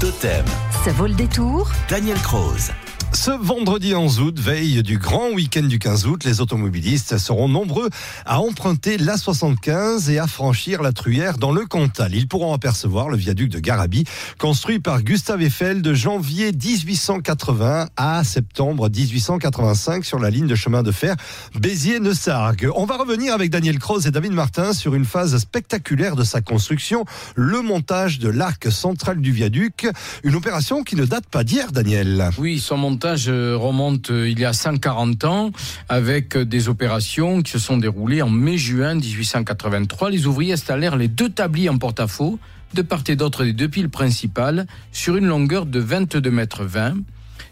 Totem, Ça vaut le détour Daniel Croze. Ce vendredi 11 août, veille du grand week-end du 15 août, les automobilistes seront nombreux à emprunter l'A75 et à franchir la Truyère dans le Cantal. Ils pourront apercevoir le viaduc de Garabi, construit par Gustave Eiffel de janvier 1880 à septembre 1885 sur la ligne de chemin de fer Béziers-Neussargues. On va revenir avec Daniel Croze et David Martin sur une phase spectaculaire de sa construction, le montage de l'arc central du viaduc, une opération qui ne date pas d'hier, Daniel. Oui, son montage euh, remonte euh, il y a 140 ans avec euh, des opérations qui se sont déroulées en mai-juin 1883. Les ouvriers installèrent les deux tabliers en porte-à-faux de part et d'autre des deux piles principales sur une longueur de 22 mètres 20.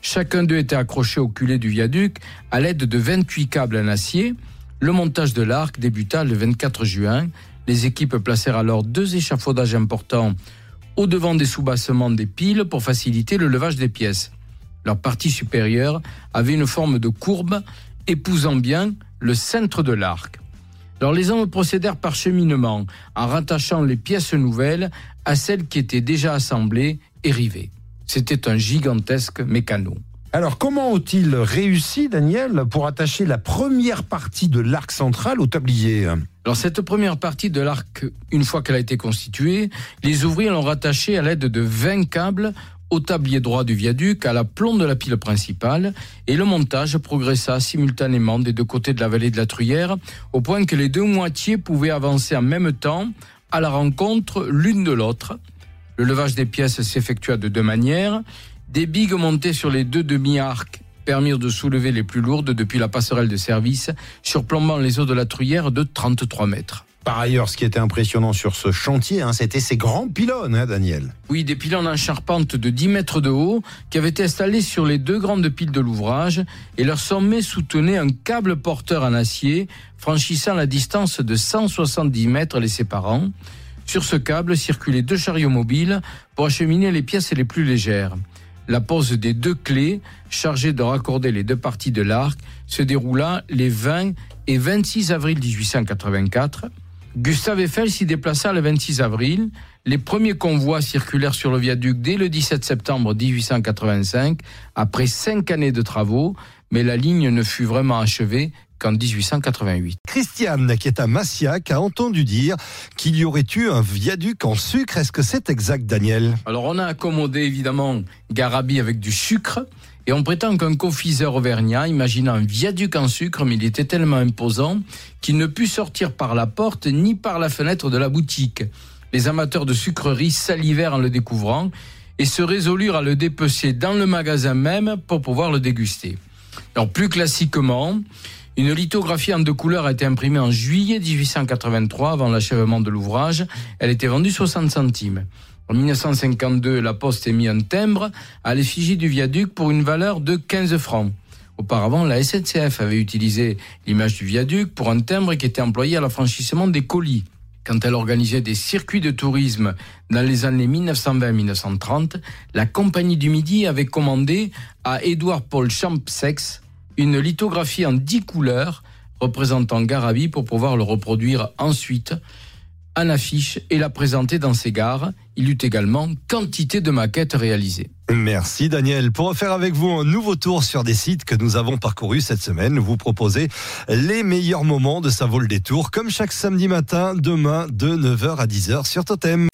Chacun d'eux était accroché au culé du viaduc à l'aide de 28 câbles en acier. Le montage de l'arc débuta le 24 juin. Les équipes placèrent alors deux échafaudages importants au devant des soubassements des piles pour faciliter le levage des pièces. Leur partie supérieure avait une forme de courbe épousant bien le centre de l'arc. Alors les hommes procédèrent par cheminement en rattachant les pièces nouvelles à celles qui étaient déjà assemblées et rivées. C'était un gigantesque mécano. Alors, comment ont-ils réussi, Daniel, pour attacher la première partie de l'arc central au tablier? Alors cette première partie de l'arc, une fois qu'elle a été constituée, les ouvriers l'ont rattachée à l'aide de 20 câbles au tablier droit du viaduc, à la plombe de la pile principale, et le montage progressa simultanément des deux côtés de la vallée de la Truyère, au point que les deux moitiés pouvaient avancer en même temps à la rencontre l'une de l'autre. Le levage des pièces s'effectua de deux manières. Des bigues montées sur les deux demi-arcs permirent de soulever les plus lourdes depuis la passerelle de service, surplombant les eaux de la Truyère de 33 mètres. Par ailleurs, ce qui était impressionnant sur ce chantier, hein, c'était ces grands pylônes, hein, Daniel. Oui, des pylônes en charpente de 10 mètres de haut qui avaient été installés sur les deux grandes piles de l'ouvrage et leur sommet soutenait un câble porteur en acier franchissant la distance de 170 mètres les séparant. Sur ce câble circulaient deux chariots mobiles pour acheminer les pièces les plus légères. La pose des deux clés chargées de raccorder les deux parties de l'arc se déroula les 20 et 26 avril 1884. Gustave Eiffel s'y déplaça le 26 avril. Les premiers convois circulèrent sur le viaduc dès le 17 septembre 1885, après cinq années de travaux, mais la ligne ne fut vraiment achevée qu'en 1888. Christiane, qui est à Massiac, a entendu dire qu'il y aurait eu un viaduc en sucre. Est-ce que c'est exact, Daniel? Alors on a accommodé évidemment Garabi avec du sucre. Et on prétend qu'un confiseur auvergnat imagina un viaduc en sucre, mais il était tellement imposant qu'il ne put sortir par la porte ni par la fenêtre de la boutique. Les amateurs de sucreries salivèrent en le découvrant et se résolurent à le dépecer dans le magasin même pour pouvoir le déguster. Alors plus classiquement, une lithographie en deux couleurs a été imprimée en juillet 1883 avant l'achèvement de l'ouvrage. Elle était vendue 60 centimes. En 1952, la Poste émit un timbre à l'effigie du viaduc pour une valeur de 15 francs. Auparavant, la SNCF avait utilisé l'image du viaduc pour un timbre qui était employé à l'affranchissement des colis. Quand elle organisait des circuits de tourisme dans les années 1920-1930, la Compagnie du Midi avait commandé à Édouard Paul Champsex une lithographie en 10 couleurs représentant Garabi pour pouvoir le reproduire ensuite en affiche et la présenter dans ses gares. Il eut également quantité de maquettes réalisées. Merci Daniel. Pour refaire avec vous un nouveau tour sur des sites que nous avons parcourus cette semaine, vous proposez les meilleurs moments de sa vol des comme chaque samedi matin, demain de 9h à 10h sur Totem.